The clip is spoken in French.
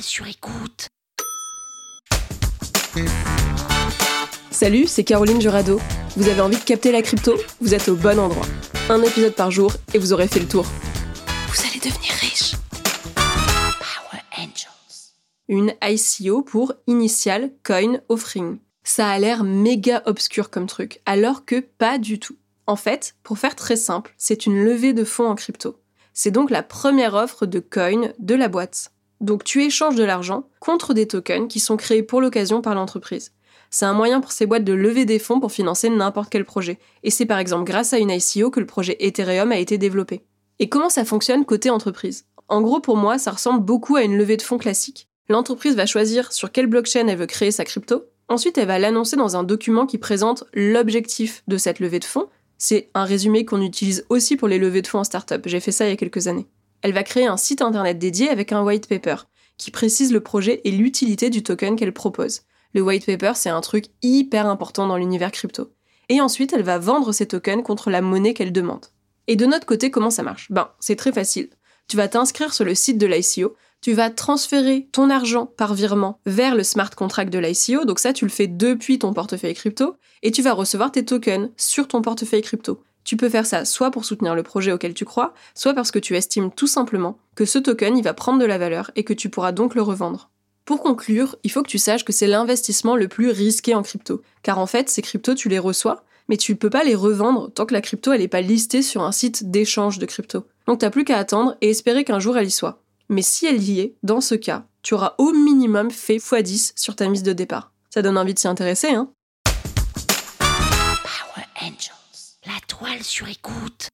Sur écoute. Salut, c'est Caroline Jurado. Vous avez envie de capter la crypto? Vous êtes au bon endroit. Un épisode par jour et vous aurez fait le tour. Vous allez devenir riche. Power Angels. Une ICO pour Initial Coin Offering. Ça a l'air méga obscur comme truc, alors que pas du tout. En fait, pour faire très simple, c'est une levée de fonds en crypto. C'est donc la première offre de coin de la boîte. Donc tu échanges de l'argent contre des tokens qui sont créés pour l'occasion par l'entreprise. C'est un moyen pour ces boîtes de lever des fonds pour financer n'importe quel projet. Et c'est par exemple grâce à une ICO que le projet Ethereum a été développé. Et comment ça fonctionne côté entreprise? En gros, pour moi, ça ressemble beaucoup à une levée de fonds classique. L'entreprise va choisir sur quelle blockchain elle veut créer sa crypto. Ensuite, elle va l'annoncer dans un document qui présente l'objectif de cette levée de fonds. C'est un résumé qu'on utilise aussi pour les levées de fonds en startup. J'ai fait ça il y a quelques années. Elle va créer un site internet dédié avec un white paper qui précise le projet et l'utilité du token qu'elle propose. Le white paper, c'est un truc hyper important dans l'univers crypto. Et ensuite, elle va vendre ces tokens contre la monnaie qu'elle demande. Et de notre côté, comment ça marche? Ben, c'est très facile. Tu vas t'inscrire sur le site de l'ICO, tu vas transférer ton argent par virement vers le smart contract de l'ICO, donc ça tu le fais depuis ton portefeuille crypto, et tu vas recevoir tes tokens sur ton portefeuille crypto. Tu peux faire ça soit pour soutenir le projet auquel tu crois, soit parce que tu estimes tout simplement que ce token il va prendre de la valeur et que tu pourras donc le revendre. Pour conclure, il faut que tu saches que c'est l'investissement le plus risqué en crypto, car en fait ces cryptos tu les reçois, mais tu ne peux pas les revendre tant que la crypto elle n'est pas listée sur un site d'échange de crypto. Donc t'as plus qu'à attendre et espérer qu'un jour elle y soit. Mais si elle y est, dans ce cas, tu auras au minimum fait x10 sur ta mise de départ. Ça donne envie de s'y intéresser, hein sur écoute.